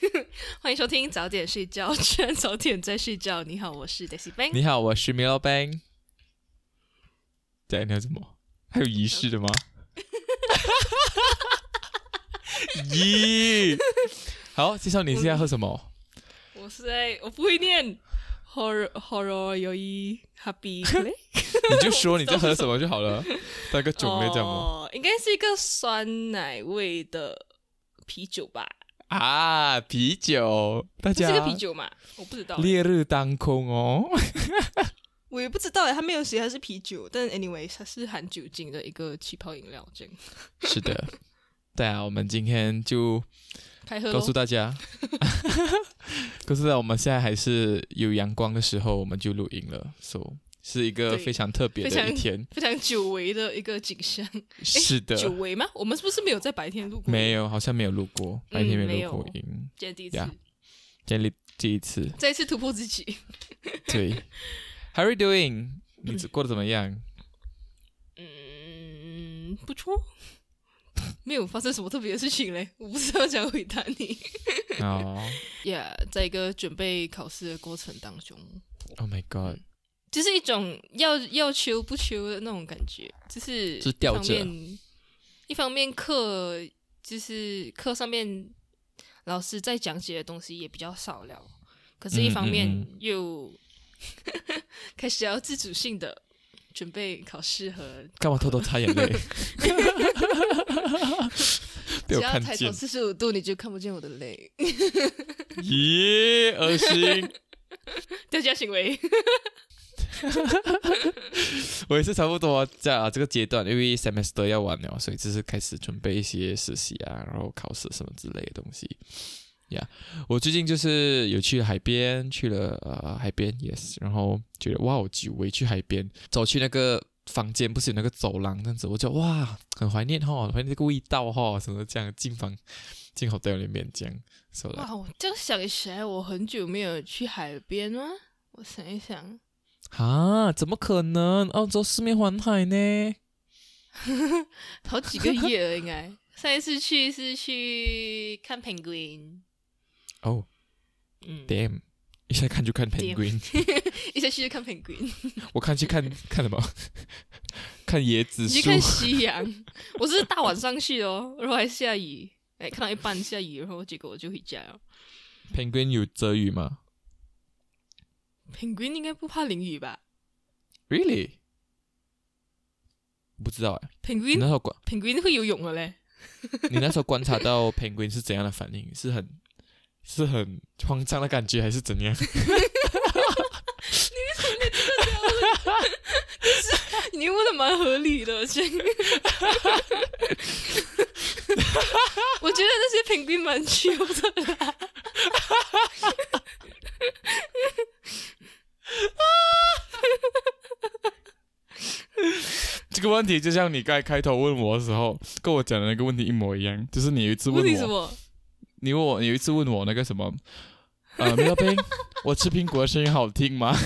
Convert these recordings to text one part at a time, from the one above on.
欢迎收听早点睡觉，居 然早点在睡觉。你好，我是 Daisy Bang。你好，我是 Milo Bang。对，你要什么？还有仪式的吗？咦，好，介绍你现在喝什么？我是在，我不会念 horror horror 有一 happy，你就说你在喝什么就好了，带个种类这样吗？哦，应该是一个酸奶味的啤酒吧？啊，啤酒，大家这是个啤酒嘛？我不知道，烈日当空哦。我也不知道哎，他没有写它是啤酒，但 anyway 它是含酒精的一个气泡饮料，这样。是的，对啊，我们今天就开喝告诉大家，告诉大家我们现在还是有阳光的时候，我们就录音了，so 是一个非常特别的一天。非常久违的一个景象。是的，久违吗？我们是不是没有在白天录过？没，有，好像没有录过，白天嗯没录过今天第一次呀今天第一次。再一次突破自己。对，How are you doing？你过得怎么样？嗯，不错，没有发生什么特别的事情嘞，我不知道怎样回答你。哦 Yeah，在一个准备考试的过程当中，，Oh my God，就是一种要要求不求的那种感觉，就是是吊着一方面，一方面课就是课上面老师在讲解的东西也比较少了，可是一方面嗯嗯又开始要自主性的准备考试和干嘛偷偷擦眼泪？只要，抬头四十五度，你就看不见我的泪。咦，恶心！掉价行为，我也是差不多在啊这个阶段，因为 semester 要完了，所以就是开始准备一些实习啊，然后考试什么之类的东西。呀、我最近就是有去海边，去了呃海边，yes，然后觉得哇，我久违去海边，走去那个房间，不是有那个走廊这样子，我就哇，很怀念哈，怀念这个味道哈，什么这样进房进 hotel 里面这样，so like 哇！我这样想起来，我很久没有去海边了？我想一想，啊，怎么可能？澳洲四面环海呢？好几个月了，应该。上一次去是去看 penguin，哦、嗯，d a m n 一下看就看 Damn penguin。一下去就看 penguin，我看去看看什么？看椰子树你去看夕阳。我是大晚上去的哦，然后还下雨，哎，看到一半下雨，然后结果我就回家了。Penguin 有遮雨吗 penguin 应该不怕淋雨吧？Really？不知道哎。你那时候观，penguin 会游泳的嘞。你那时候观察到 Penguin 是怎样的反应？是很是很慌张的感觉，还是怎样？你问的蛮合理的，这样我觉得那些 penguin 蛮 chill 的啦。这个问题就像你刚才开头问我的时候，跟我讲的那个问题一模一样。就是你有一次问我，问什么？你问我，你有一次问我那个什么，呃，没有冰，我吃苹果的声音好听吗？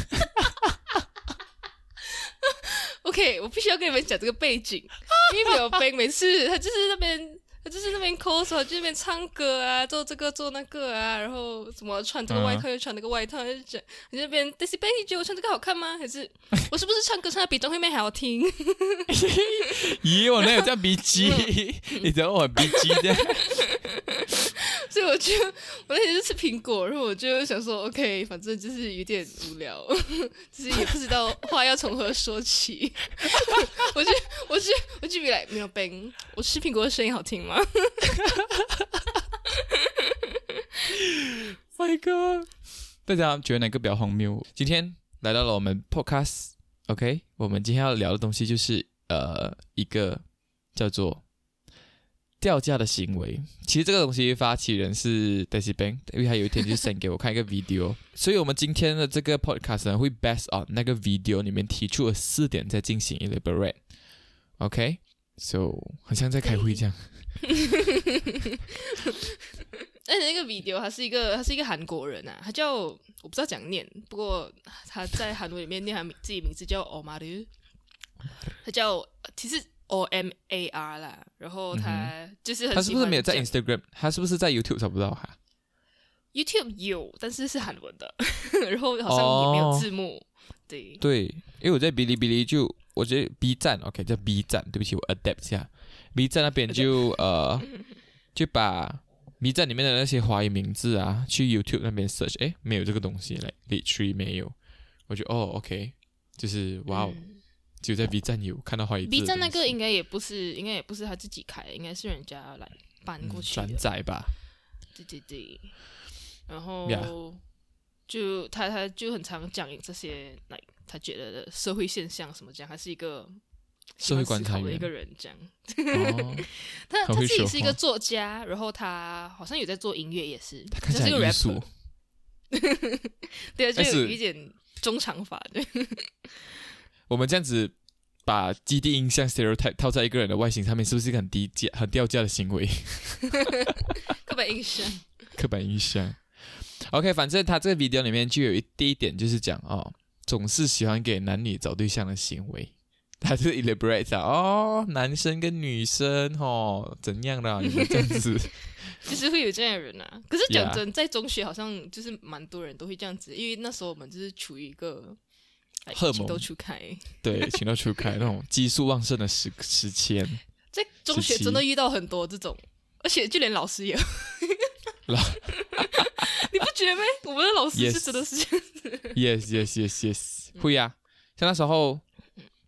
OK，我必须要跟你们讲这个背景，因为有 Ben 每次他就是那边。他就是那边 cos 啊，就那边唱歌啊，做这个做那个啊，然后什么穿这个外套又穿那个外套，就讲你那边 Daisy b a n 你觉得我穿这个好看吗？还是我是不是唱歌唱的比张惠妹还好听？咦，我哪有这样逼鸡？你知道我很逼鸡的。我就我那天就吃苹果，然后我就想说，OK，反正就是有点无聊，就是也不知道话要从何说起。我就我就我就比来没有 bang，我吃苹果的声音好听吗？My God！大家觉得哪个比较荒谬？今天来到了我们 podcast，OK，、我们今天要聊的东西就是呃一个叫做掉价的行为。其实这个东西发起人是 Daisy Bank，因为他有一天就 send 给我看一个 video，所以我们今天的这个 podcast 呢会 based on 那个 video 里面提出的四点在进行 elaborate，OK，so、很像在开会这样。而且那个 video 他是一个他是一个韩国人啊，他叫我不知道怎样念，不过他在韩文里面念他自己名字叫 Omaru，他叫其实 O M A R 啦，然后他就是很他是不是没有在 Instagram？他是不是在 YouTube 找不到哈？YouTube 有，但是是韩文的，然后好像也没有字幕，对，对，因为我在哔哩哔哩就，我觉得 B 站 OK 叫 B 站，对不起，我 adapt 一下，B 站那边就 呃就把 B 站里面的那些华语名字啊，去 YouTube 那边 search，诶，没有这个东西来 literally 没有，我就哦 OK，就是哇哦，嗯只有在 B 站有看到华语字的 B 站那个应该也不是，应该也不是他自己开的，应该是人家来搬过去转。载吧，对对对，然后 Yeah 就他他就很常讲这些，来他觉得的社会现象什么这样，他是一个社会观察的一个人这样。哦，他他自己是一个作家，然后他好像有在做音乐，也是，他看起来是个很艺术。rapper，，对啊，就有一点中长发的。我们这样子。把基地印象 stereotype 套在一个人的外形上面，是不是一个很低价、很掉价的行为？刻板印象，刻板印象。OK，反正他这个 video 里面就有一第一点就是讲哦，总是喜欢给男女找对象的行为。他是 elaborate 啊，哦，男生跟女生哦怎样的、啊，你们这样子，就是会有这样的人啊。可是讲真，在中学好像就是蛮多人都会这样子，因为那时候我们就是处于一个哎荷尔蒙情窦初开，对，情窦初开那种激素旺盛的时时间。在中学真的遇到很多这种，而且就连老师也有。老 你不觉得吗？我们的老师是真的是这样。Yes, yes, yes, yes，会啊。像那时候，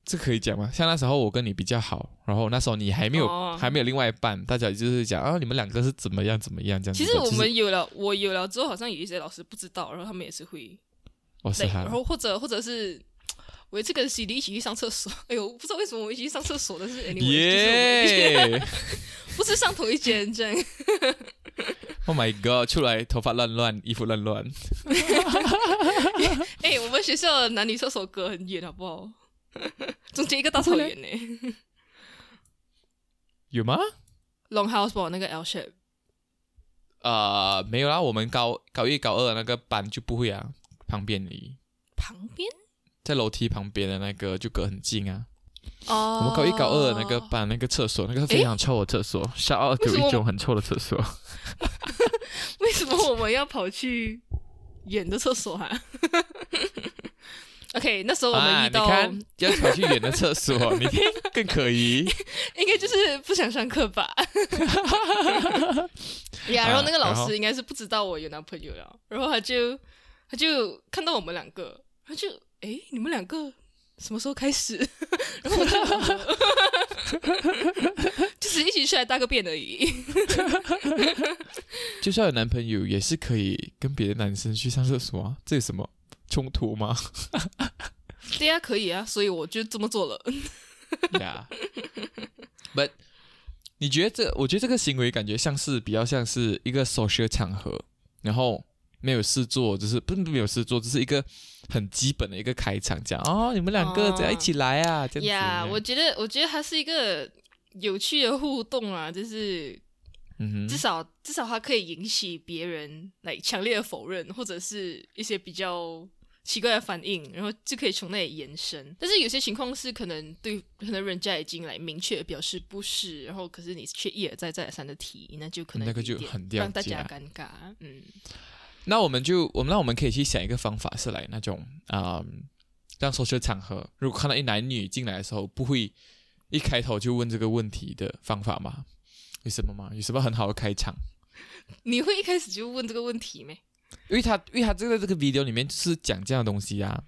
这可以讲吗？像那时候我跟你比较好，然后那时候你还没有、哦还没有另外一半，大家就是讲啊，你们两个是怎么样怎么样这样子。其实我们有了，我有了之后，好像有一些老师不知道，然后他们也是会累，我是他然，后或者或者是。我有一次跟 CD 一起去上厕所，哎呦，不知道为什么我们一起去上厕所，但是 anyway，、不是上同一间这样。！Oh my god！出来头发乱乱，衣服乱乱。哎、我们学校的男女厕所隔很远，好不好？中间一个大草原呢、有吗？Long House 吧，那个 L shape。呃，没有啦，我们高高一高二的那个班就不会啊，旁边而已，旁边在楼梯旁边的那个就隔很近啊。哦，我们高一高二的那个班那个厕所，那个非常臭的厕所，下二有一种很臭的厕所。为什么我们要跑去远的厕所啊？OK，那时候我们啊，你遇到、看要跑去远的厕所，你看更可疑。应该就是不想上课吧。呀，然后那个老师应该是不知道我有男朋友了，然后他就他就看到我们两个，他就哎，你们两个什么时候开始？然后我就 就是一起出来搭个便而已。就算有男朋友，也是可以跟别的男生去上厕所啊，这有什么冲突吗？对啊、可以啊，所以我就这么做了。呀、yeah.，But 你觉得这？我觉得这个行为感觉像是比较像是一个 social 场合，然后没有事做，就是不是没有事做，只是一个很基本的一个开场，讲哦，你们两个哦怎样一起来啊？这样子呀 yeah, 我觉得，我觉得它是一个有趣的互动啊，就是嗯哼，至少至少它可以引起别人来强烈的否认，或者是一些比较奇怪的反应，然后就可以从那里延伸。但是有些情况是可能对，可能人家已经来明确表示不是，然后可是你却一而再再而三的提，那就可能那个就很让大家价尴尬。嗯，那我们就我们那我们可以去想一个方法，是来那种啊、嗯，让 social 场合，如果看到一男一女进来的时候，不会一开头就问这个问题的方法吗？有什么吗？有什么很好的开场？你会一开始就问这个问题没？因为他因为他这个这个 video 里面就是讲这样的东西啊。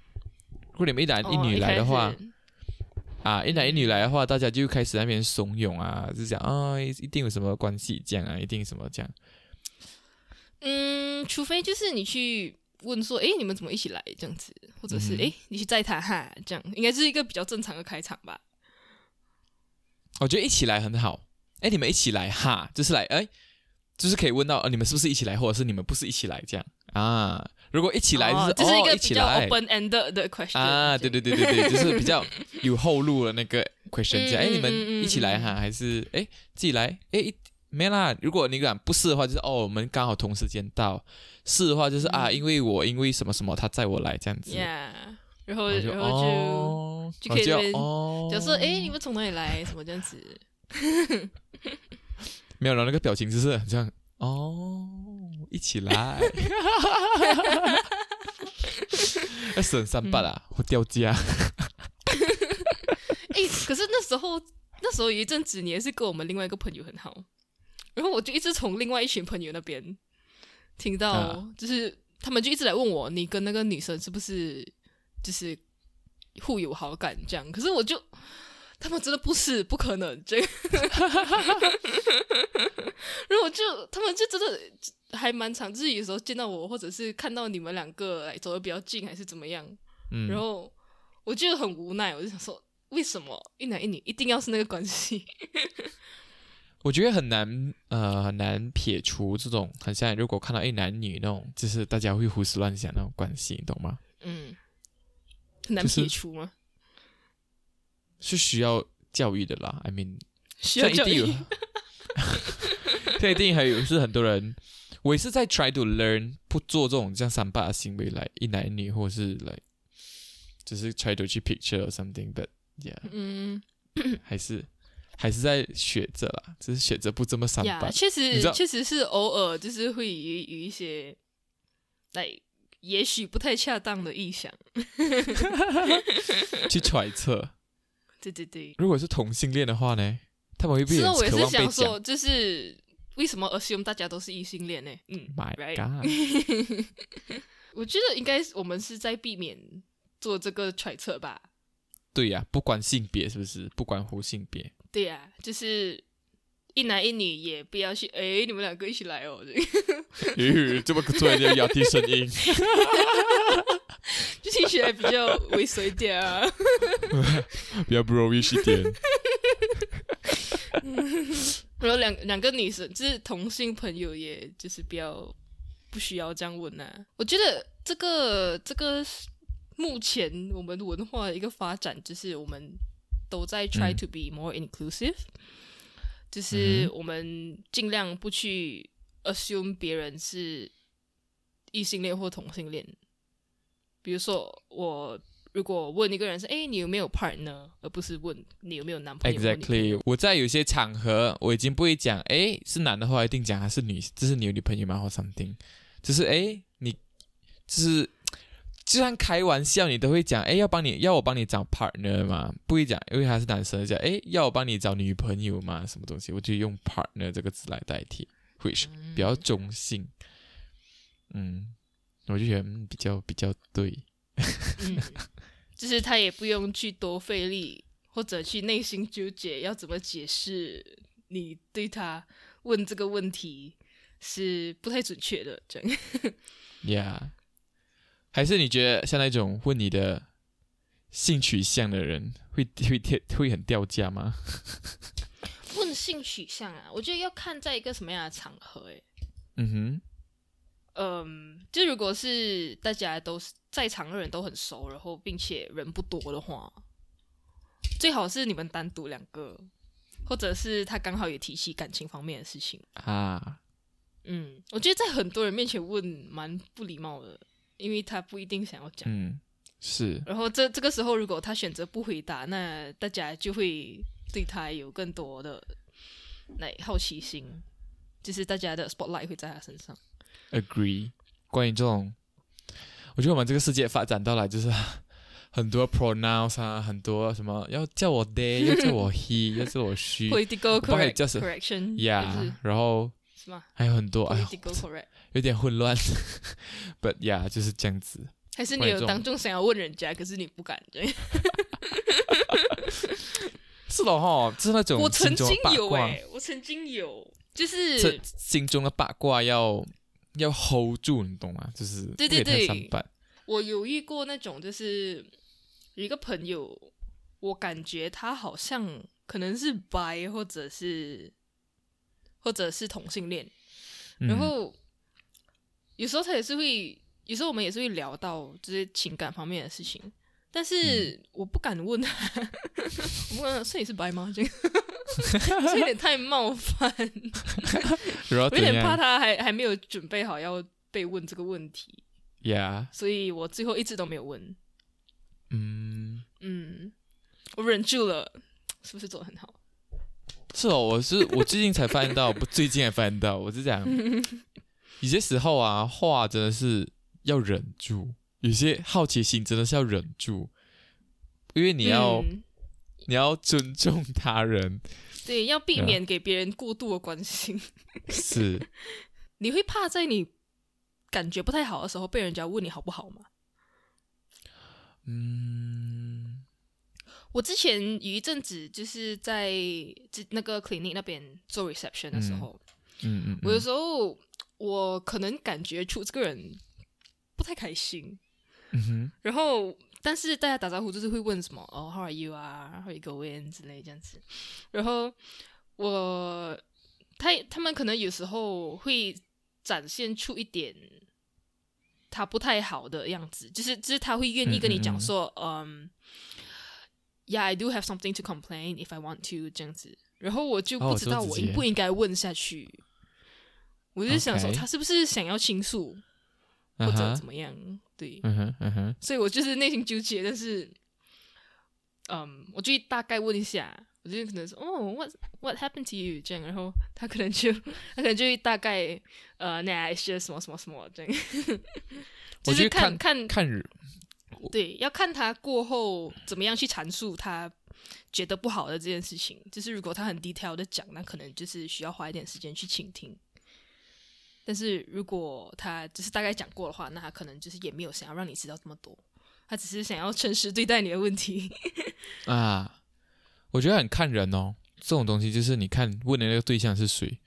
如果你们一男一哦女来的话，啊，一男一女来的话，大家就开始那边怂恿啊，就讲啊，一一定有什么关系这样啊，一定什么这样。嗯，除非就是你去问说，诶，你们怎么一起来这样子，或者是嗯哼诶，你去载他哈，这样应该是一个比较正常的开场吧。我觉得一起来很好。哎，你们一起来哈，就是来哎，就是可以问到呃，你们是不是一起来，或者是你们不是一起来这样啊？如果一起来就是哦这是一哦个比较 open end 的 question 啊，对对对对对，就是比较有后路的那个 question 这样。哎，嗯你们一起来哈，还是哎自己来？哎，一没啦。如果你讲不是的话，就是哦，我们刚好同时间到；是的话，就是啊，嗯因为我因为什么什么，他载我来这样子。，yeah，然后然后就就哦就可以哦，就说，诶，你们从哪里来，什么这样子。没有了，那个表情就是很像哦，一起来，要省三百啊，我掉价。哎，可是那时候那时候有一阵子，你也是跟我们另外一个朋友很好，然后我就一直从另外一群朋友那边听到，啊就是他们就一直来问我，你跟那个女生是不是就是互有好感这样？可是我就他们真的不是，不可能这样。然后我就他们就真的还蛮常，就是有时候见到我，或者是看到你们两个来走的比较近，还是怎么样，嗯，然后我就很无奈，我就想说，为什么一男一女一定要是那个关系？我觉得很难，呃，很难撇除这种很像，如果看到一男女那种，就是大家会胡思乱想那种关系，你懂吗？嗯，很难撇除吗？是需要教育的啦。I mean，需要教育，这一定还有是很多人，我也是在 try to learn 不做这种这样三八的行为来一男一女，或者是来只是 try to 去 picture or something，but yeah，嗯还是还是在学着啦，只是学着不这么三呀八。确实确实是偶尔就是会有有一些，来也许不太恰当的臆想，去揣测。对对对。如果是同性恋的话呢，他们会不会是啊，我也是想说，就是为什么 assume 大家都是异性恋呢？嗯？My God！我觉得应该是我们是在避免做这个揣测吧。对呀、不管性别是不是，不管乎性别。对呀、就是一男一女也不要去，哎，你们两个一起来哦，咦，这么突然间压低声音，就听起来比较猥琐一点啊。比较 bro-ish 一点。然后两两个女生，就是同性朋友，也就是比较不需要这样问啊。我觉得这个这个目前我们文化的一个发展，就是我们都在 try 嗯 to be more inclusive，、就是嗯我们尽量不去 assume 别人是异性恋或同性恋。比如说，我如果问一个人是，哎，你有没有 partner，而不是问你有没有男朋友 Exactly，我在有些场合我已经不会讲，诶，是男的话一定讲他是女，这是你有女朋友吗？或 something，就是诶，你就是就算开玩笑，你都会讲，哎，要帮你要我帮你找 partner 吗？不会讲，因为他是男生，讲，哎，要我帮你找女朋友吗？什么东西？我就用 partner 这个字来代替，which 比较中性。嗯，我就觉得、嗯、比较比较对。嗯，就是他也不用去多费力，或者去内心纠结要怎么解释你对他问这个问题是不太准确的，这样。Yeah，还是你觉得像那种问你的性取向的人会 会掉会很掉价吗？问性取向啊，我觉得要看在一个什么样的场合、欸，嗯哼，嗯，就如果是大家都是在场的人都很熟，然后并且人不多的话，最好是你们单独两个，或者是他刚好也提起感情方面的事情。啊，嗯，我觉得在很多人面前问蛮不礼貌的，因为他不一定想要讲。嗯，是然后这这个时候，如果他选择不回答，那大家就会对他有更多的来好奇心，就是大家的 spotlight 会在他身上。agree。关于这种，我觉得我们这个世界发展到来就是 很多 pronouns 啊，很多什么要叫我 they，要叫我 he，要叫我 she，political 我不知道 correct 叫什 correction 就是呀，然后是吗还有很多，哎呦，有点混乱，but yeah，就是这样子。还是你有当众想要问人家，可是你不敢？对，是的哈，就是那种我曾经有哎、我曾经有，就是心中的八卦要要 hold 住，你懂吗？就是对对对。我有遇过那种，就是有一个朋友，我感觉他好像可能是 bi 或者是或者是同性恋，嗯然后有时候他也是会，有时候我们也是会聊到这些情感方面的事情，但是我不敢问他，我问他所以你是白吗？这个这有点太冒犯，我有点怕他还还没有准备好要被问这个问题，？Yeah，所以我最后一直都没有问。嗯，嗯，我忍住了，是不是做的很好？是哦，我是 我最近才发现到，不最近才发现到，我是讲，有些时候啊，话真的是要忍住，有些好奇心真的是要忍住，因为你要、嗯你要尊重他人，对，要避免给别人过度的关心。是 你会怕在你感觉不太好的时候被人家问你好不好吗？嗯我之前有一阵子就是在这那个 clinic 那边做 reception 的时候，嗯嗯，我有时候我可能感觉出这个人不太开心，嗯哼。然后但是大家打招呼就是会问什么哦、h o w are you 啊，How are you going 之类这样子，然后我他他们可能有时候会展现出一点他不太好的样子，就是就是他会愿意跟你讲说，嗯。Yeah, I do have something to complain if I want to 这样子，然后我就哦不知道这么直接。我应不应该问下去。我就想说，OK 他是不是想要倾诉或者嗯哼怎么样？对，嗯哼嗯哼，所以我就是内心纠结，但是，嗯，我就大概问一下，我就可能说，哦，what what happened to you 这样，然后他可能就 他可能就会大概呃，那一些什么什么什么这样，就是我觉得看看看人，对，要看他过后怎么样去阐述他觉得不好的这件事情。就是如果他很 detail 的讲，那可能就是需要花一点时间去倾听。但是如果他只是大概讲过的话，那他可能就是也没有想要让你知道这么多，他只是想要诚实对待你的问题。啊，我觉得很看人哦。这种东西就是你看问的那个对象是谁。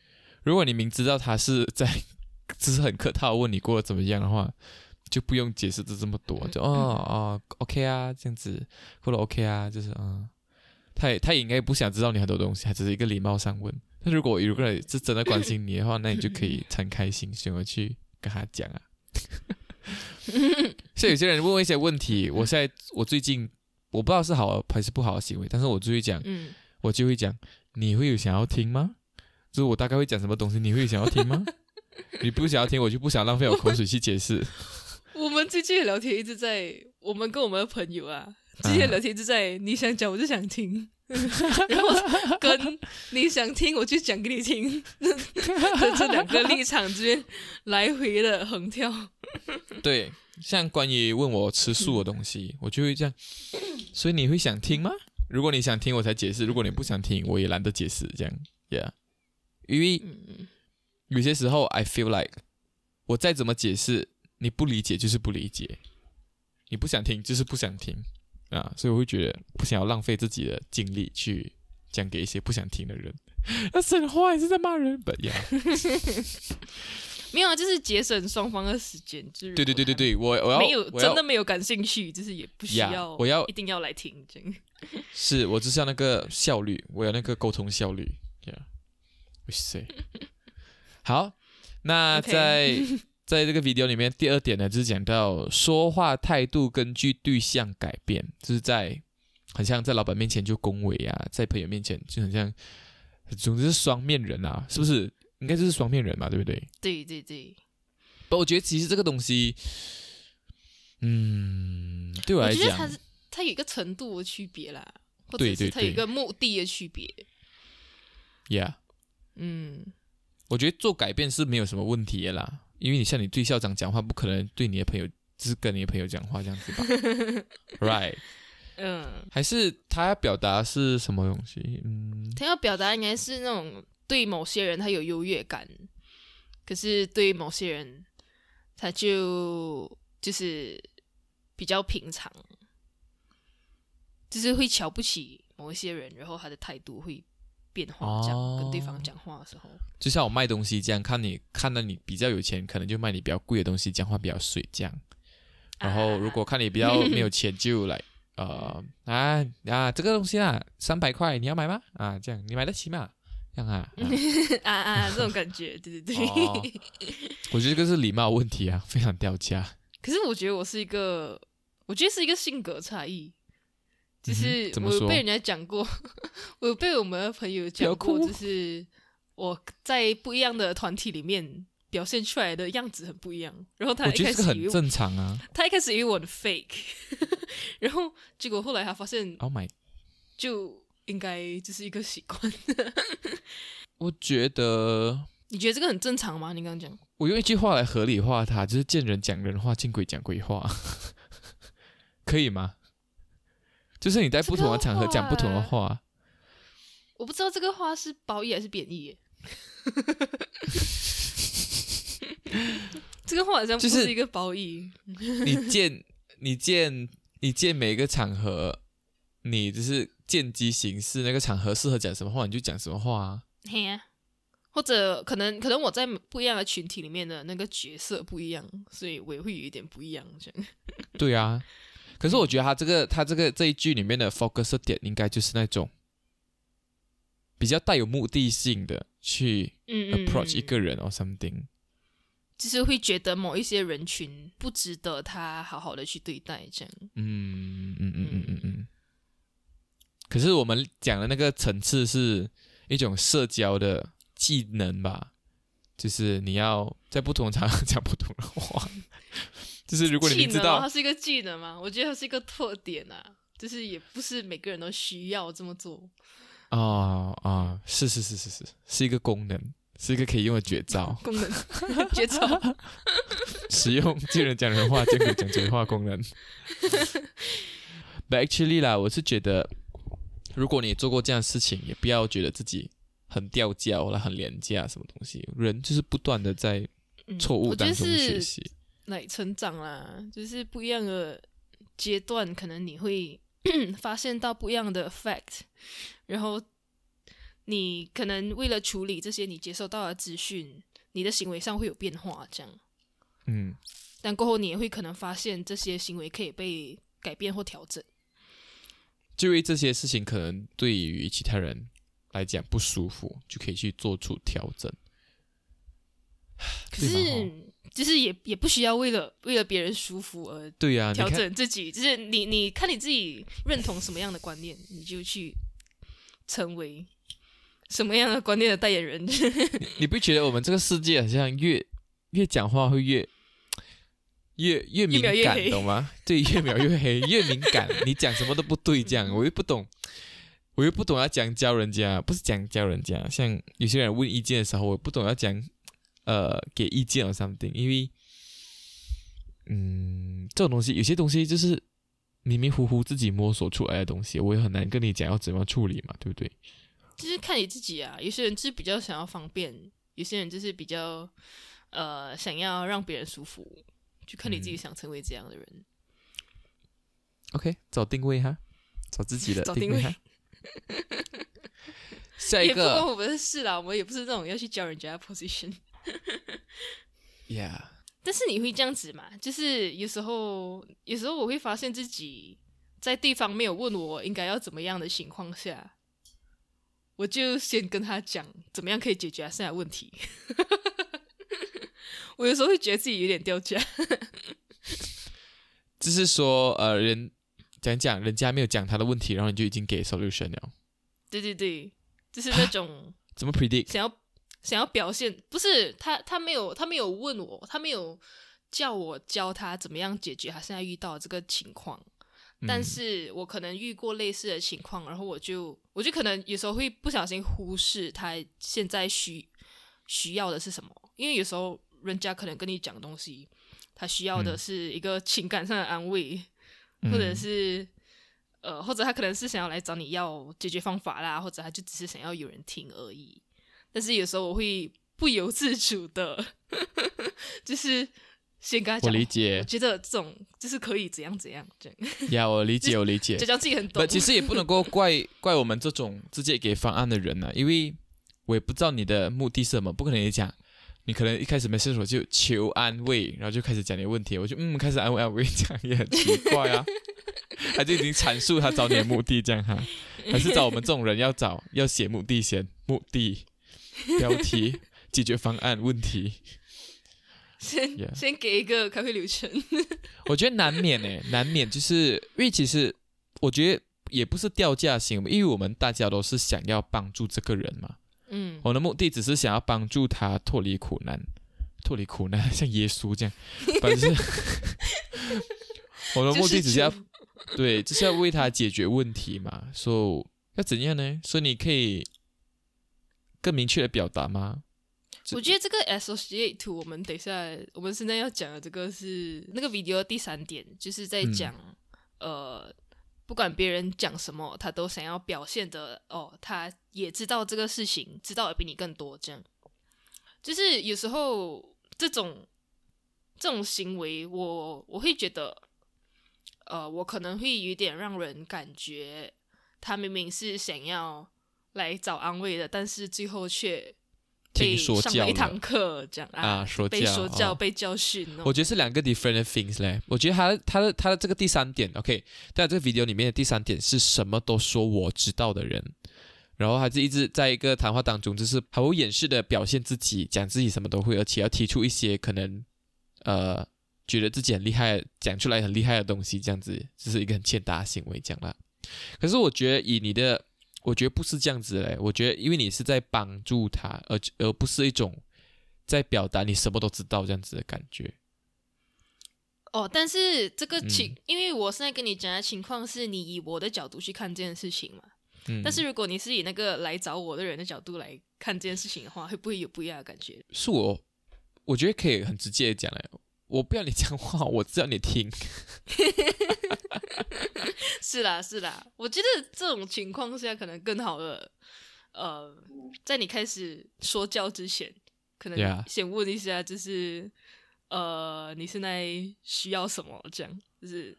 如果你明知道他是在 只是很客套问你过得怎么样的话，就不用解释的这么多，就哦哦 OK 啊这样子，或者 OK 啊，就是嗯，他也他也应该不想知道你很多东西，他只是一个礼貌上问。但如果有个人是真的关心你的话，那你就可以敞开心胸的去跟他讲啊。所以有些人问我一些问题，我现在我最近我不知道是好还是不好的行为，但是我就会讲，嗯，我就会讲，你会有想要听吗？就是我大概会讲什么东西，你会有想要听吗？你不想要听，我就不想浪费我口水去解释。我们最近的聊天一直在，我们跟我们的朋友啊，之前的聊天一直在，你想讲我就想听。然后跟你想听我就讲给你听，这这两个立场之间来回的横跳。对，像关于问我吃素的东西，我就会这样。所以你会想听吗？如果你想听，我才解释；如果你不想听，我也懒得解释。这样，Yeah，因为嗯有些时候 I feel like 我再怎么解释，你不理解就是不理解，你不想听就是不想听啊，所以我会觉得不想要浪费自己的精力去讲给一些不想听的人。那神话也是在骂人，But yeah，没有啊，就是节省双方的时间。就是对对对对对，我我要没有真的没有感兴趣，就是也不需要，我要一定要来听这样。是我就是要那个效率，我有那个沟通效率，Yeah，我塞。好，那在在这个 video 里面，第二点呢，就是讲到说话态度根据对象改变，就是在很像在老板面前就恭维啊，在朋友面前就很像，总之是双面人啊，是不是？应该就是双面人嘛，对不对？对对对，不，我觉得其实这个东西，嗯，对我来讲我觉得它，是它有一个程度的区别啦，或者是它有一对个目的的区别。，Yeah。嗯，我觉得做改变是没有什么问题的啦，因为你像你对校长讲话，不可能对你的朋友只是跟你的朋友讲话这样子吧，right？嗯，还是他要表达是什么东西？嗯，他要表达应该是那种对某些人他有优越感，可是对某些人他就就是比较平常，就是会瞧不起某一些人，然后他的态度会变化，这样、哦跟对方讲话的时候。就像我卖东西这样，看你看到你比较有钱，可能就卖你比较贵的东西，讲话比较水这样。然后如果看你比较没有钱，就来呃啊啊这个东西啊三百块你要买吗？啊这样你买得起吗？这样啊，啊 啊啊，这种感觉，对对对。哦 我觉得这个是礼貌问题啊，非常掉价。可是我觉得我是一个，我觉得是一个性格差异。就是我有被人家讲过，我有被我们的朋友讲过，就是我在不一样的团体里面表现出来的样子很不一样。然后他一开始以为正常啊。他一开始以为我很 fake，然后结果后来他发现 Oh my，就应该就是一个习惯。我觉得你觉得这个很正常吗？你刚刚讲，我用一句话来合理化它，就是见人讲人话，见鬼讲鬼话，可以吗？就是你在不同的场合讲不同的话，我不知道这个话是褒义还是贬义。这个话好像不就是是一个褒义，你见你见你见每个场合，你就是见机行事，那个场合适合讲什么话你就讲什么话啊。或者可能可能我在不一样的群体里面的那个角色不一样，所以我也会有一点不一样这样。对啊，可是我觉得他这个他这个这一句里面的 focus 点应该就是那种比较带有目的性的去嗯 approach 一个人 or something。就是会觉得某一些人群不值得他好好的去对待，这样。嗯嗯嗯嗯嗯嗯。可是我们讲的那个层次是一种社交的技能吧，就是你要在不同的场合讲不同的话。就是如果你知道它是一个技能嘛，我觉得它是一个特点啊，就是也不是每个人都需要这么做。啊啊，是是是是是，是一个功能，是一个可以用的绝招，功能绝招。使用见人讲人话，见鬼讲鬼话功能。But actually 啦，我是觉得，如果你做过这样的事情，也不要觉得自己很掉价或者很廉价，什么东西。人就是不断的在嗯错误当中学是习。来成长啦，就是不一样的阶段，可能你会 发现到不一样的 fact，然后你可能为了处理这些你接收到的资讯，你的行为上会有变化，这样。嗯，但过后你也会可能发现这些行为可以被改变或调整。就因为这些事情可能对于其他人来讲不舒服，就可以去做出调整。可是，就是也也不需要为了为了别人舒服而对呀、你调，整自己，就是你你看你自己认同什么样的观念，你就去成为什么样的观念的代言人。你不觉得我们这个世界好像越越讲话会越越越敏感，越越懂吗？对，越描越黑，越敏感。你讲什么都不对，这样我又不懂，我又不懂要讲教人家，不是讲教人家。像有些人问意见的时候，我不懂要讲呃给意见 or something，因为嗯这种东西有些东西就是迷迷糊糊自己摸索出来的东西，我也很难跟你讲要怎么处理嘛，对不对？就是看你自己啊，有些人就是比较想要方便，有些人就是比较呃想要让别人舒服，就看你自己嗯想成为这样的人。OK，找定位哈，找自己的 定位。下一也不关我们的事啦，我们也不是那种要去教人家 position。Yeah，但是你会这样子嘛？就是有时候，有时候我会发现自己在对方没有问我应该要怎么样的情况下，我就先跟他讲怎么样可以解决他现在的问题。我有时候会觉得自己有点掉价，就是说呃，人讲讲人家没有讲他的问题，然后你就已经给 solution 了，对对对，就是那种怎么 predict？想要想要表现，不是他他没有他没有问我，他没有叫我教他怎么样解决他现在遇到的这个情况。但嗯是我可能遇过类似的情况，然后我就我就可能有时候会不小心忽视他现在需需要的是什么，因为有时候人家可能跟你讲东西，他需要的嗯是一个情感上的安慰，嗯或者是呃，或者他可能是想要来找你要解决方法啦，或者他就只是想要有人听而已。但是有时候我会不由自主的，就是先跟他讲。我理解我觉得这种就是可以怎样怎样这样，呀，我理解，我理解就。讲自己很懂，。其实也不能够怪怪我们这种直接给方案的人呢、因为我也不知道你的目的是什么，不可能你讲，你可能一开始没事的时候就求安慰，然后就开始讲你的问题，我就嗯开始安慰安慰，这样也很奇怪啊，他就已经阐述他找你的目的这样哈，还是找我们这种人要找要写目的先，目的 标题解决方案问题，先 Yeah 先给一个开会流程。我觉得难免诶，难免就是因为其实我觉得也不是掉价行为，因为我们大家都是想要帮助这个人嘛。嗯，我的目的只是想要帮助他脱离苦难，脱离苦难，像耶稣这样，反正 我的目的只是要对，就是要为他解决问题嘛。所、以要怎样呢？所以你可以更明确的表达吗？我觉得这个 associate to 我们等一下，我们现在要讲的这个是那个 video 第三点，就是在讲、呃，不管别人讲什么，他都想要表现的哦，他也知道这个事情，知道的比你更多，这样。就是有时候这种这种行为，我我会觉得，呃，我可能会有点让人感觉他明明是想要来找安慰的，但是最后却被听说教上了一堂课，这样啊说教被说教、哦被教训。我觉得是两个 different things 嘞。我觉得他他的他的这个第三点，OK，在这个 video 里面的第三点是什么都说我知道的人，然后他是一直在一个谈话当中，就是毫无掩饰的表现自己，讲自己什么都会，而且要提出一些可能呃觉得自己很厉害，讲出来很厉害的东西，这样子，这是一个很欠打的行为，这样啦。可是我觉得以你的，我觉得不是这样子嘞，我觉得因为你是在帮助他，而而不是一种在表达你什么都知道这样子的感觉。哦，但是这个嗯情，因为我现在跟你讲的情况是你以我的角度去看这件事情嘛。嗯，但是如果你是以那个来找我的人的角度来看这件事情的话，会不会有不一样的感觉？是我，我觉得可以很直接的讲嘞，我不要你讲话，我只要你听。是啦，是啦，我觉得这种情况下可能更好的，呃，在你开始说教之前，可能先问一下，就是呃，你现在需要什么？这样就是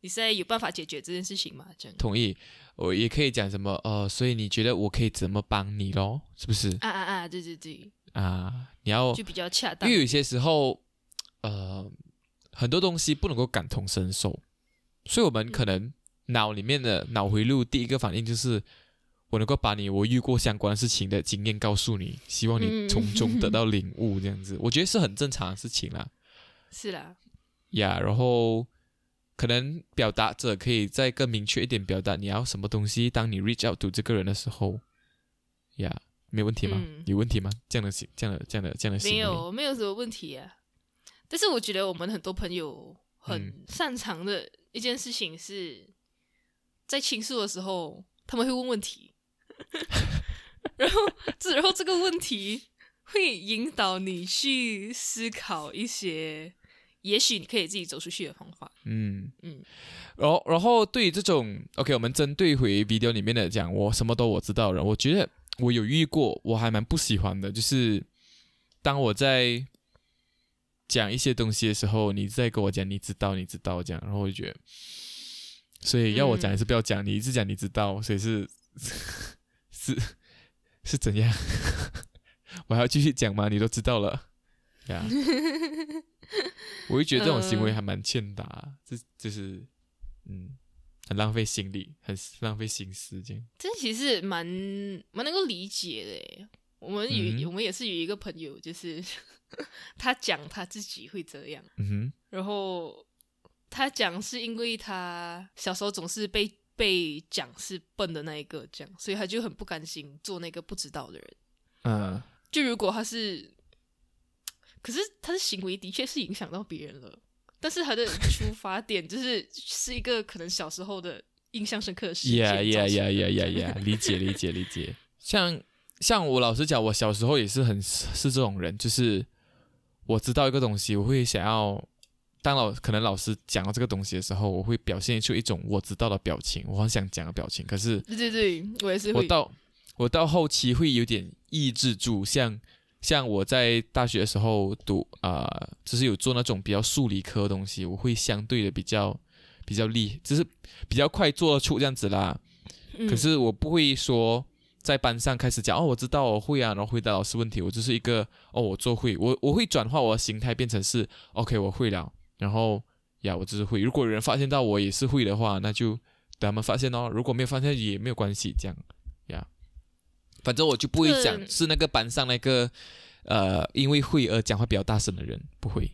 你现在有办法解决这件事情吗？这样同意，我也可以讲什么呃，所以你觉得我可以怎么帮你咯？是不是啊啊啊，对对对，啊？你要，就比较恰当因为。有些时候，呃，很多东西不能够感同身受，所以我们可能脑里面的脑回路第一个反应就是。我能够把你我遇过相关事情的经验告诉你，希望你嗯从中得到领悟，这样子，我觉得是很正常的事情啦。是啦，呀然后可能表达者可以再更明确一点表达你要什么东西。当你 reach out to 这个人的时候，呀没问题吗？嗯有问题吗？这样的行，这样的这样的这样的没有没有什么问题啊。但是我觉得我们很多朋友很嗯。擅长的一件事情是，在倾诉的时候他们会问问题，然后这然后这个问题会引导你去思考一些，也许你可以自己走出去的方法。嗯。嗯。然后然后对于这种 OK，我们针对回 video 里面的讲，我什么都我知道了，我觉得我有遇过，我还蛮不喜欢的，就是当我在讲一些东西的时候，你再跟我讲你知道你知道这样，然后我就觉得，所以要我讲还是不要讲，你一直讲你知道，所以是 是是怎样？我还要继续讲吗？你都知道了呀。我就觉得这种行为还蛮欠打，这就是嗯，很浪费心力，很浪费心思这样。这其实蛮蛮能够理解的。我们有、嗯我们也是有一个朋友，就是他讲他自己会这样。嗯哼，然后他讲是因为他小时候总是被被讲是笨的那一个，这样，所以他就很不甘心做那个不知道的人。嗯，就如果他是，可是他的行为的确是影响到别人了，但是他的出发点就是是一个可能小时候的印象深刻的事件呀呀呀呀呀，理解理解理解。像像我老实讲，我小时候也是很是这种人，就是我知道一个东西，我会想要。当老可能老师讲到这个东西的时候，我会表现出一种我知道的表情，我很想讲的表情。可是对对对，我也是会。我到我到后期会有点抑制住，像像我在大学的时候读啊、就是有做那种比较数理科的东西，我会相对的比较比较厉，就是比较快做得出这样子啦。嗯可是我不会说在班上开始讲哦，我知道我会啊，然后回答老师问题，我就是一个哦，我做会，我我会转化我的心态变成是 OK，我会了，然后呀，我就是会。如果有人发现到我也是会的话，那就等他们发现哦，如果没有发现也没有关系，这样呀，反正我就不会讲是那个班上那个呃因为会而讲话比较大声的人，不会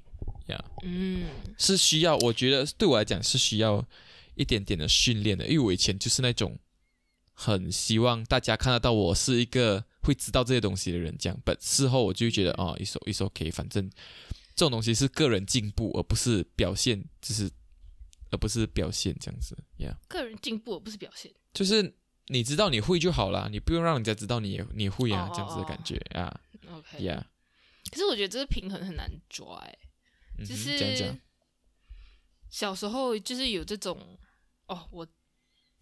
呀。嗯是需要，我觉得对我来讲是需要一点点的训练的，因为我以前就是那种很希望大家看得到我是一个会知道这些东西的人，这样。但事后我就会觉得，哦，一手一手 OK，反正这种东西是个人进步，而不是表现，就是而不是表现这样子，Yeah，个人进步而不是表现。就是你知道你会就好啦，你不用让人家知道你也你会啊哦，这样子的感觉啊。OK，，Yeah，可是我觉得这个平衡很难抓、就是小时候就是有这种哦，我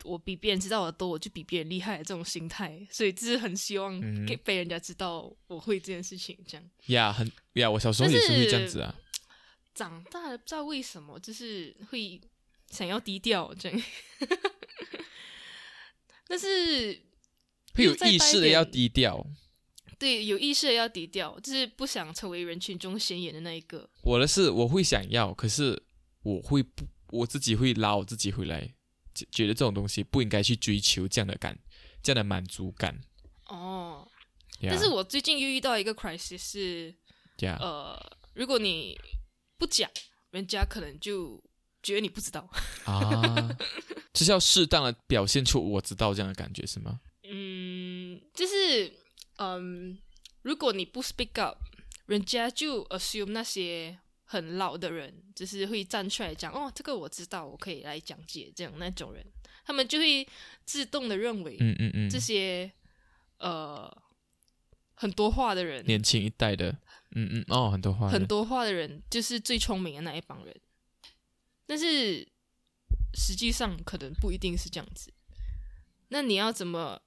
我比别人知道的多，我就比别人厉害的这种心态，所以就是很希望嗯给被人家知道我会这件事情。这样呀，很呀，我小时候也是会这样子啊，长大了不知道为什么，就是会想要低调这样，但是会有意识的要低调。对有意识的要低调，就是不想成为人群中显眼的那一个。我的是我会想要，可是我会不我自己会拉我自己回来，觉觉得这种东西不应该去追求这样的感，这样的满足感。哦，呀但是我最近又遇到一个 crisis 是，呀呃，如果你不讲，人家可能就觉得你不知道。啊，就是要适当的表现出我知道这样的感觉是吗？嗯，就是嗯，如果你不 speak up，人家就 assume 那些很老的人，就是会站出来讲哦，这个我知道，我可以来讲解这样那种人，他们就会自动的认为嗯嗯嗯。这，些呃很多话的人，年轻一代的，嗯嗯哦，很多话很多话的人就是最聪明的那一帮人，但是实际上可能不一定是这样子。那你要怎么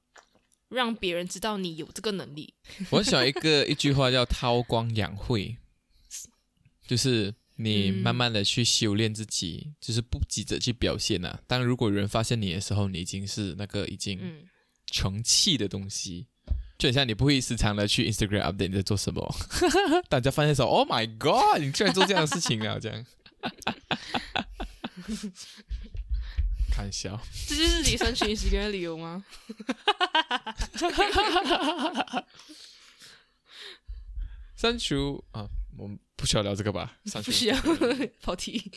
让别人知道你有这个能力？我很喜欢一个 一句话叫“韬光养晦”，就是你嗯慢慢的去修炼自己，就是不急着去表现啊。当如果有人发现你的时候，你已经是那个已经嗯，成器的东西，就很像你不会时常的去 Instagram update 你在做什么，大家发现说 “Oh my God，你居然做这样的事情啊！”这样，开玩笑。这就是你删群时间的理由吗？删除啊，我们不需要聊这个吧？不需要跑题。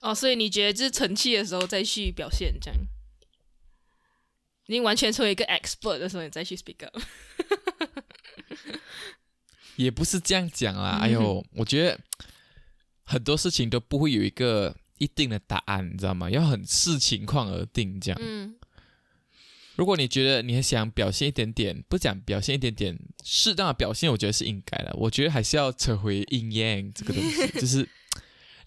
哦，所以你觉得就是成器的时候再去表现，这样，已经完全成为一个 expert 的时候，你再去 speak up。也不是这样讲啦。嗯哎呦，我觉得很多事情都不会有一个一定的答案，你知道吗？要很视情况而定。这样，嗯如果你觉得你很想表现一点点，不讲表现一点点，适当的表现，我觉得是应该的。我觉得还是要扯回 yin yang 这个东西，就是。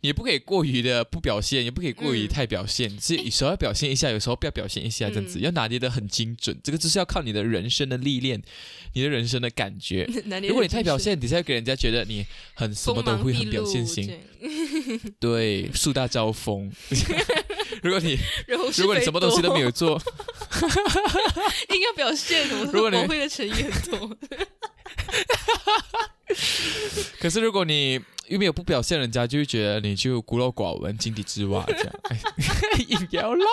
你也不可以过于的不表现，也不可以过于嗯太表现，是有时候要表现一下，有时候不要表现一下，这样子、嗯要拿捏的很精准。这个就是要靠你的人生的历练，你的人生的感觉。如果你太表现，底下给人家觉得你很什么都会很表现型对，树大招风。如果你如果你什么东西都没有做，应该表现，我如果你我会的成语很多。可是如果你又没有不表现，人家就会觉得你就孤陋寡闻、井底之蛙这样。哎硬要啦。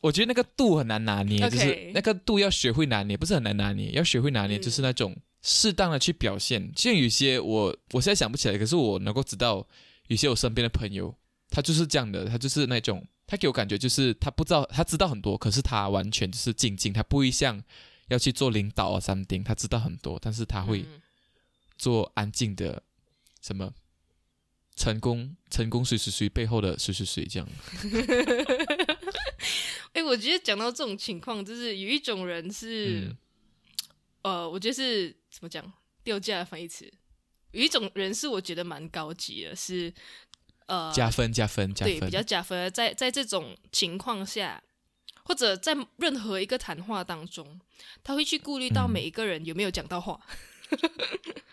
我觉得那个度很难拿捏就是那个度要学会拿捏，不是很难拿捏，要学会拿捏，嗯就是那种适当的去表现。像有些我我现在想不起来，可是我能够知道，有些我身边的朋友，他就是这样的，他就是那种，他给我感觉就是他不知道，他知道很多，可是他完全就是静静，他不会像要去做领导啊三丁，他知道很多，但是他会嗯做安静的什么成功成功谁谁谁背后的谁谁谁这样。哎、我觉得讲到这种情况，就是有一种人是，嗯呃，我觉得是怎么讲掉价的反义词。有一种人是我觉得蛮高级的，是呃加分加分加分，对比较加分。在在这种情况下，或或者在任何一个谈话当中，他会去顾虑到嗯每一个人有没有讲到话。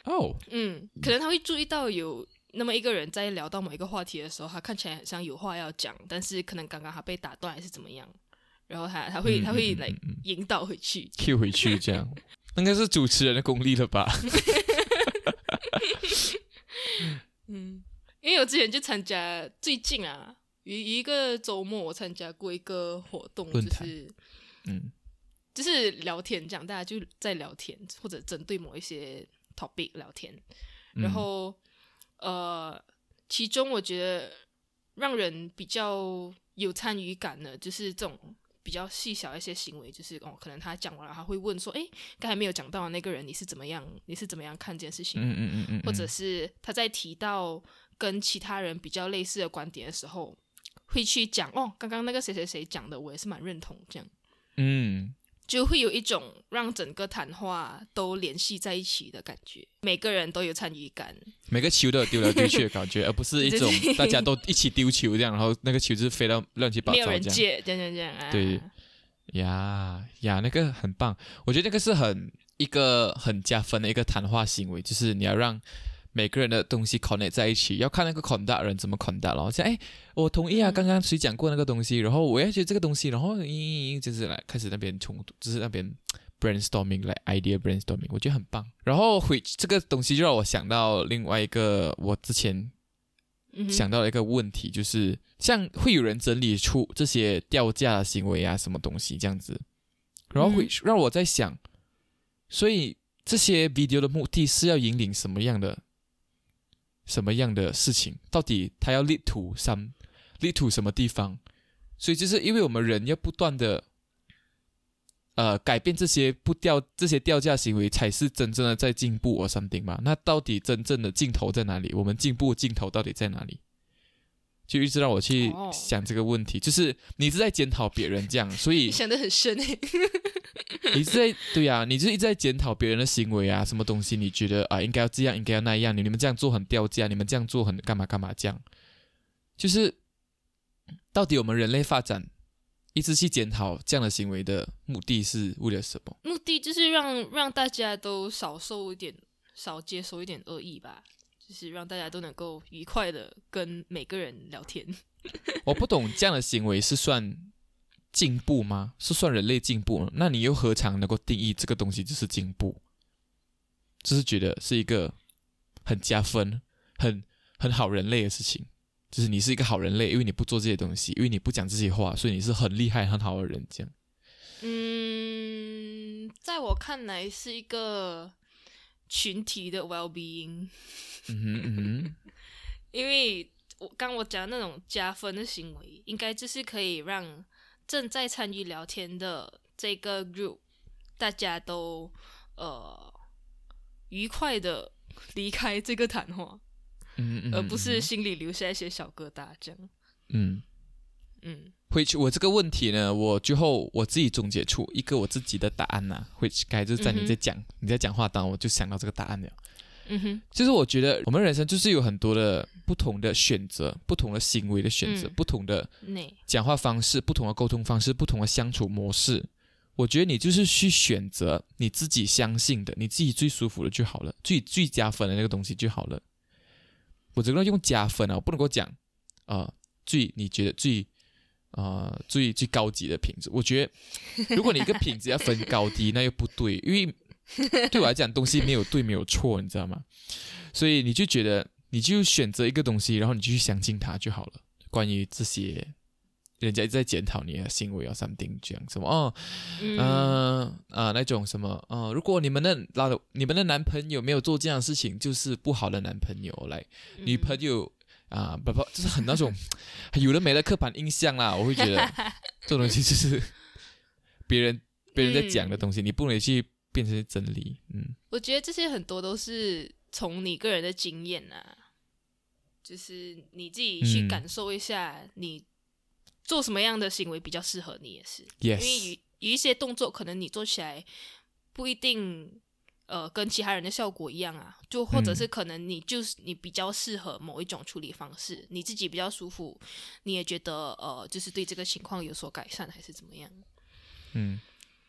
哦，嗯，可能他会注意到有那么一个人在聊到某一个话题的时候，他看起来很像有话要讲，但是可能刚刚他被打断还是怎么样，然后他他会嗯他会来引导回去。Q 回去这样，应该是主持人的功力了吧？嗯，因为我之前就参加最近啊，有一个周末我参加过一个活动，就是嗯。就是聊天这样，大家就在聊天或者针对某一些 topic 聊天，嗯。然后、呃，其中我觉得让人比较有参与感的，就是这种比较细小一些行为，就是哦，可能他讲完了，他会问说，哎，刚才没有讲到的那个人，你是怎么样？你是怎么样看这件事情？嗯嗯嗯嗯，或者是他在提到跟其他人比较类似的观点的时候，会去讲哦，刚刚那个谁谁谁讲的，我也是蛮认同，这样嗯就会有一种让整个谈话都联系在一起的感觉，每个人都有参与感。每个球都有丢来丢去的感觉，而不是一种 大家都一起丢球这样，然后那个球就是飞到乱七八糟这样。接，这样这样这样啊。对呀呀，那个很棒，我觉得那个是很一个很加分的一个谈话行为，就是你要让每个人的东西 connect 在一起，要看那个 conduct 人怎么 conduct 咯。像哎，我同意啊，嗯刚刚谁讲过那个东西，然后我也觉得这个东西，然后咦，就是来开始那边冲突，就是那边 brainstorming 来 idea brainstorming，我觉得很棒。然后回这个东西就让我想到另外一个我之前嗯想到了一个问题，就是像会有人整理出这些掉价的行为啊，什么东西这样子，然后会嗯让我在想，所以这些 video 的目的是要引领什么样的什么样的事情？到底它要 lead to some lead to 什么地方？所以就是因为我们人要不断的。呃，改变这些不掉这些掉价行为，才是真正的在进步 or something 嘛？那到底真正的尽头在哪里？我们进步尽头到底在哪里？就一直让我去哦想这个问题，就是你是在检讨别人这样，所以 你想的很深诶。你是在对呀、你就是一直在检讨别人的行为啊，什么东西你觉得啊应该要这样，应该要那样，你你们这样做很掉价，你们这样做很干嘛干嘛这样，就是到底我们人类发展一直去检讨这样的行为的目的是为了什么？目的就是让让大家都少受一点，少接受一点恶意吧，就是让大家都能够愉快的跟每个人聊天。我不懂这样的行为是算进步吗？是算人类进步吗？那你又何尝能够定义这个东西就是进步？就是觉得是一个很加分、很很好人类的事情。就是你是一个好人类，因为你不做这些东西，因为你不讲这些话，所以你是很厉害、很好的人。这样，嗯，在我看来是一个群体的 well being，嗯哼嗯哼，因为我刚我讲的那种加分的行为，应该就是可以让正在参与聊天的这个 group 大家都呃愉快的离开这个谈话，嗯嗯，而不是心里留下一些小疙瘩这样。嗯。嗯回去我这个问题呢，我最后我自己总结出一个我自己的答案呐、会该就是在你在讲、你在讲话当中，我就想到这个答案了。嗯哼，就是我觉得我们人生就是有很多的不同的选择，不同的行为的选择，嗯不同的讲话方式，不同的沟通方式，不同的相处模式。我觉得你就是去选择你自己相信的，你自己最舒服的就好了，最最加分的那个东西就好了。我只能用加分啊，我不能够讲啊、呃最你觉得最啊、呃最最高级的品质。我觉得如果你一个品质要分高低，那又不对，因为对我来讲，东西没有对，没有错，你知道吗？所以你就觉得，你就选择一个东西，然后你就去相信它就好了。关于这些，人家一直在检讨你的行为啊，something 这样什么哦，嗯嗯啊、那种什么呃，如果你们的老的你们的男朋友没有做这样的事情，就是不好的男朋友来，女朋友啊，不不，就是很那种有的没的刻板印象啦。我会觉得 这种东西就是别人别人在讲的东西，你不能去变成真理。嗯我觉得这些很多都是从你个人的经验啊，就是你自己去嗯感受一下，你做什么样的行为比较适合你，也是。因为有有一些动作，可能你做起来不一定呃跟其他人的效果一样啊，就或者是可能你就是你比较适合某一种处理方式，你自己比较舒服，你也觉得呃就是对这个情况有所改善还是怎么样？嗯，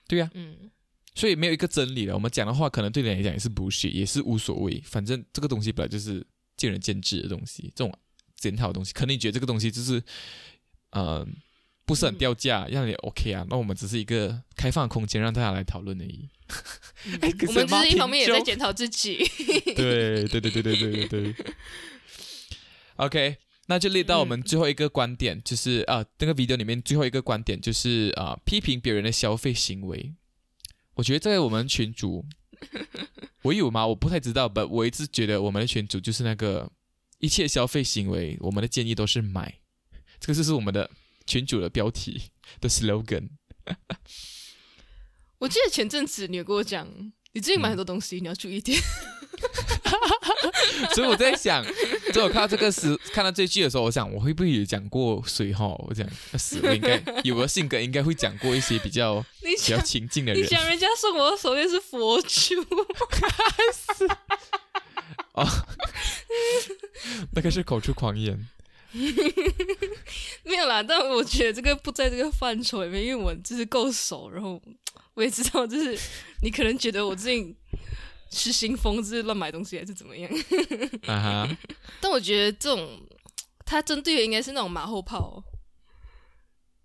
对呀、嗯，所以没有一个真理了。我们讲的话，可能对你来讲也是不屑，也是无所谓。反正这个东西本来就是见仁见智的东西，这种检讨的东西，可能你觉得这个东西就是呃不是很掉价，让你 OK 啊。那我们只是一个开放空间，让大家来讨论而已。我们一方面也在检讨自己。对对对对对对对对。OK，那就列到我们最后一个观点，就是啊、那个 video 里面最后一个观点就是啊、批评别人的消费行为。我觉得在我们群主，我有吗？我不太知道，but 我一直觉得我们的群主就是那个一切消费行为，我们的建议都是买，这个就是我们的群主的标题的 slogan。我记得前阵子你有跟我讲，你最近买很多东西，你要注意一点。所以我在想，就我看到这个时，看到这句的时候，我想我会不会也讲过水哈？我讲要死，我应该有个性格应该会讲过一些比较 比较讲，亲近的人你讲人家送我的手链是佛珠，死 哦，那个是口出狂言。没有啦。但我觉得这个不在这个范畴里面，因为我就是够熟，然后我也知道，就是你可能觉得我最近失心疯，就是乱买东西还是怎么样。但我觉得这种他针对的应该是那种马后炮，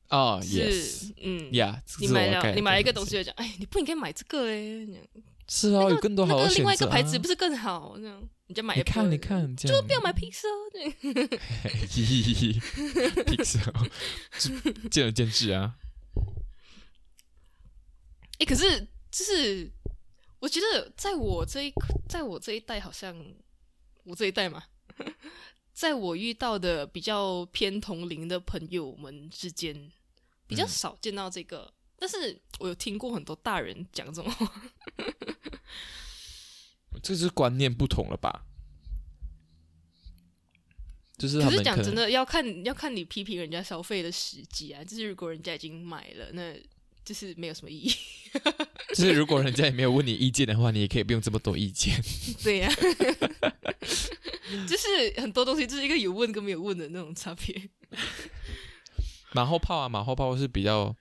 哦是，yes，嗯。呀，你买了，你买了一个东西，西，就讲，哎，你不应该买这个嘞。是啊，有更多好那的另外一个牌子不是更好？这样你就买你看，的你，看，就不要买 Pixel 见仁见智啊。哎，可是就是我觉得，在我这一在我这一代，好像我这一代嘛，在我遇到的比较偏同龄的朋友们之间，比较嗯少见到这个。但是我有听过很多大人讲这种话，这是观念不同了吧？就是他可是讲真的，要看要看你批评人家消费的时机啊。就是如果人家已经买了，那就是没有什么意义。就是如果人家也没有问你意见的话，你也可以不用这么多意见。对呀、就是很多东西就是一个有问跟没有问的那种差别。马后炮啊，马后炮是比较，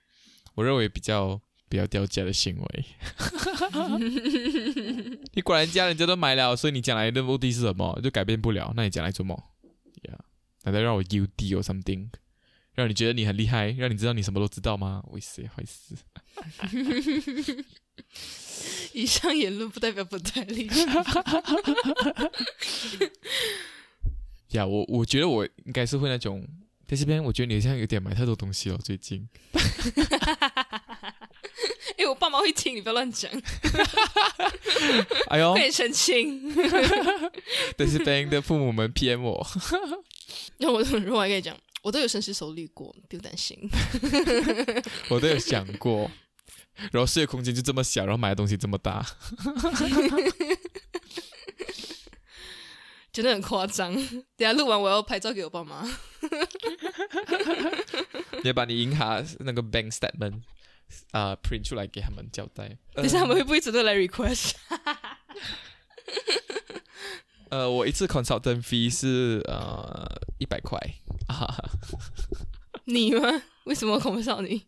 我认为比较比较掉价的行为。你管人家人家都买了，所以你将来的目的是什么？就改变不了，那你将来做么？呀、难道让我 U D or something？让你觉得你很厉害，让你知道你什么都知道吗？为谁坏事？以上言论不代表本台立场。呀、我我觉得我应该是会那种，在这边我觉得你好像有点买太多东西了，最近。哎、我爸妈会听，你不要乱讲，哎呦快，点澄清。在这边的父母们 PM 我，那我如果还跟你讲，我都有深思熟虑过，不用担心。我都有想过。然后视野空间就这么小，然后买的东西这么大，真的很夸张。等下录完我要拍照给我爸妈。你要把你银行那个 bank statement 啊、print 出来给他们交代。等下他们会不会真的来 request？呃，我一次 consultant fee 是呃一百块啊，你吗？为什么恐少你？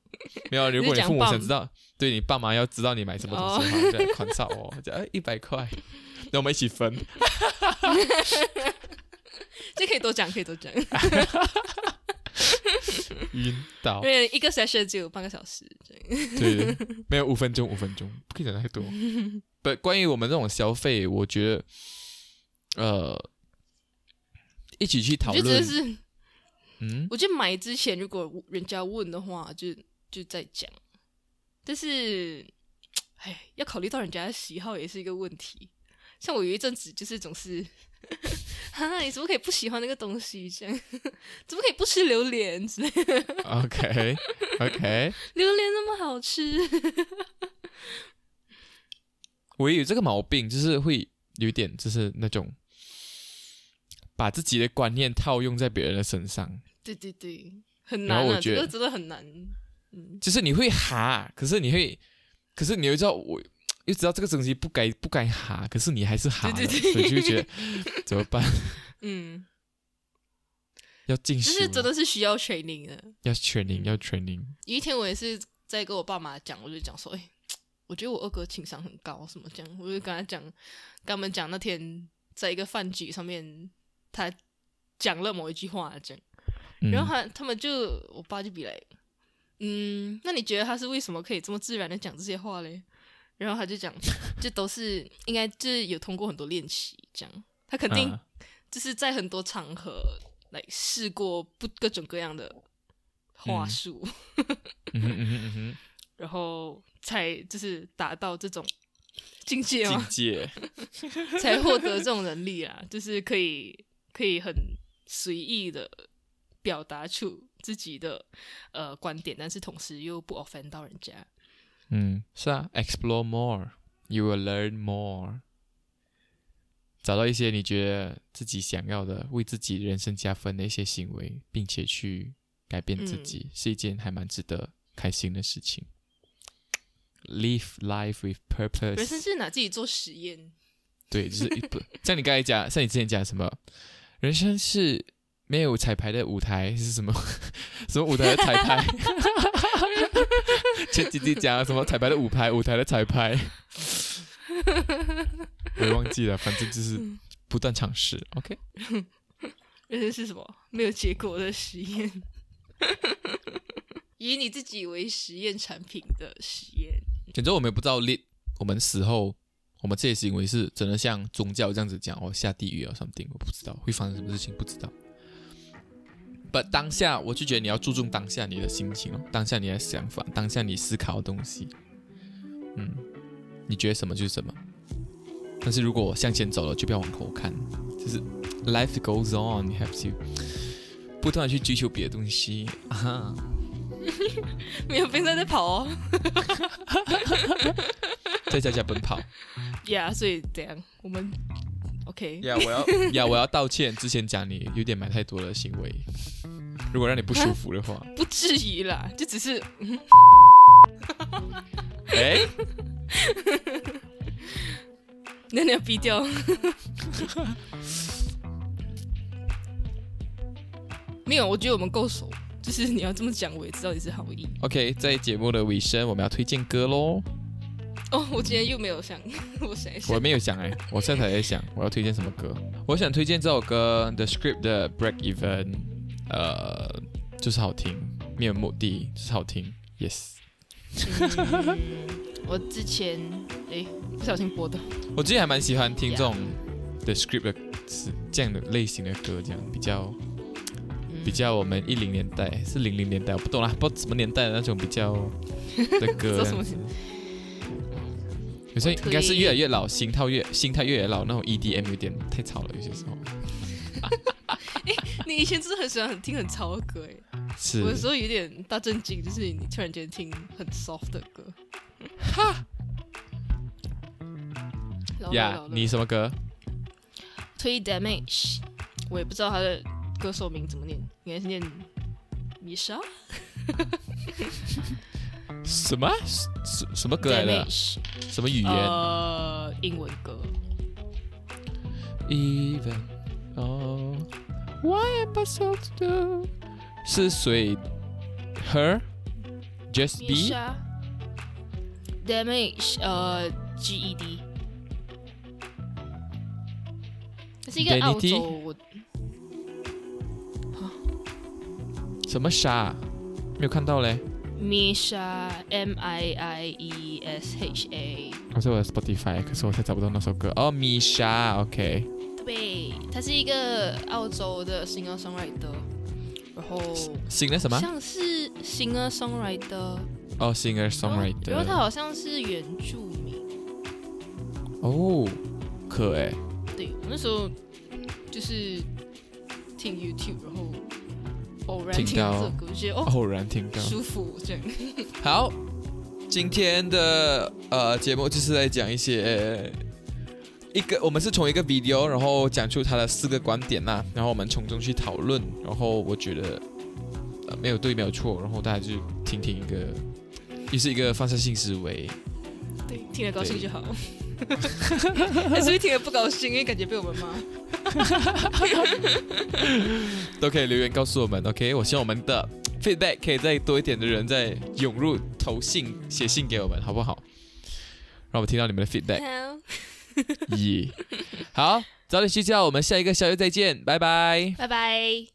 没有。如果你父母想知道，对你爸妈要知道你买什么东西的话，就来 consult 我，就哎一百块，那我们一起分。这可以多讲，可以多讲。晕倒因，为一个 session 只有半个小时。对，没有五分钟，五分钟不可以讲太多。不，关于我们这种消费，我觉得，呃，一起去讨论嗯，我觉得买之前如果人家问的话，就就再讲。但是，哎，要考虑到人家的喜好也是一个问题。像我有一阵子就是总是，哈，你怎么可以不喜欢那个东西？这样，怎么可以不吃榴莲之类的？OK OK，榴莲那么好吃，我也有这个毛病，就是会有一点，就是那种把自己的观念套用在别人的身上，对对对，很难啊，然后我觉得这个真的很难。嗯，就是你会哈，可是你会，可是你又知道我又知道这个东西不该不该哈，可是你还是哈了，对对对。所以就觉得 怎么办？嗯，要进就是真的是需要 training 的。要 training 要 training，有一天我也是在跟我爸妈讲，我就讲说，哎、我觉得我二哥情商很高，什么这样，我就跟他讲，跟他们讲那天在一个饭局上面，他讲了某一句话这样，嗯。然后他他们就我爸就比来，嗯，那你觉得他是为什么可以这么自然的讲这些话嘞？然后他就讲，这都是应该就是有通过很多练习，这样。他肯定啊。就是在很多场合来试过不各种各样的话嗯。术。然后才就是达到这种境界境，界，才获得这种能力啊，就是可以可以很随意的表达出自己的呃观点，但是同时又不 offend 到人家。嗯，是啊，explore more，you will learn more，找到一些你觉得自己想要的，为自己人生加分的一些行为，并且去改变自己，是一件还蛮值得开心的事情。Live life with purpose，人生是拿自己做实验，对，就是一不 像你刚才讲，像你之前讲什么，人生是没有彩排的舞台是什么？什么舞台的彩排？前几集讲什么彩排的舞台，舞台的彩排，我也忘记了，反正就是不断尝试。OK，人生是什么？没有结果的实验，以你自己为实验产品的实验。简直我们也不知道 lead 我们死后，我们这些行为是真的像宗教这样子讲哦，下地狱啊 something，我不知道会发生什么事情，不知道。But 当下我就觉得你要注重当下你的心情哦，当下你的想法，当下你思考的东西，嗯，你觉得什么就是什么。但是如果我向前走了，就不要往后看，就是 life goes on，you have to 不断的去追求别的东西啊。没有比赛在跑哦，在家家奔跑。Yeah，、所以这样我们 OK，呀我要呀，我要道歉，之前讲你有点买太多的行为，如果让你不舒服的话，不至于啦，就只是哎，那你要逼掉。没有，我觉得我们够熟，就是你要这么讲，我也知道你是好意。OK，在节目的尾声，我们要推荐歌喽。哦，我今天又没有想，我想一我，没有想哎，我现在才在想我要推荐什么歌。我想推荐这首歌，The Script 的 Break Even，呃，就是好听，没有目的，就是好听。Yes，嗯我之前诶不小心播的，我之前还蛮喜欢听这种 The Script 的是这样的类型的歌，这样比较嗯比较我们一零年代是零零年代，我不懂啦，不知道什么年代的那种比较的歌。有些应该是越来越老，心态越心态越来越老，那种 EDM 有点太吵了，有些时候。你以前真的很喜欢很听很潮的歌哎，是。我有时候有点大震惊，就是你突然间听很 soft 的歌。老了呀你什么歌？推 damage，我也不知道他的歌手名怎么念，应该是念米莎 什么什什么歌来的？什么语言呃，英文歌。？Even oh, why am I so do？是谁？Her Just Be 莎 damage，呃，G E D，它是一个澳 Danity？什么沙？没有看到嘞。米莎 M I I E S H A，我在我的 Spotify，可是我才找不到那首歌。哦，，Misha，OK。对，他是一个澳洲的 singer songwriter，然后新的什么？像是 singer songwriter，哦，singer 然 songwriter。后他好像是原住民。哦，可哎。对我那时候就是听 YouTube，然后偶然听到听到这首歌，觉得哦偶然听到。舒服这样。好，今天的呃节目就是在讲一些一个，我们是从一个 video，然后讲出他的四个观点呐、然后我们从中去讨论，然后我觉得呃没有对没有错，然后大家就听听一个，也是一个放射性思维，对，听得高兴就好。还是会听了不高兴，因为感觉被我们骂。都可以留言告诉我们，OK？我希望我们的 feedback 可以再多一点的人再涌入投信写信给我们，好不好？让我们听到你们的 feedback。好，耶，好，早点睡觉，我们下一个小月再见，拜拜。拜拜。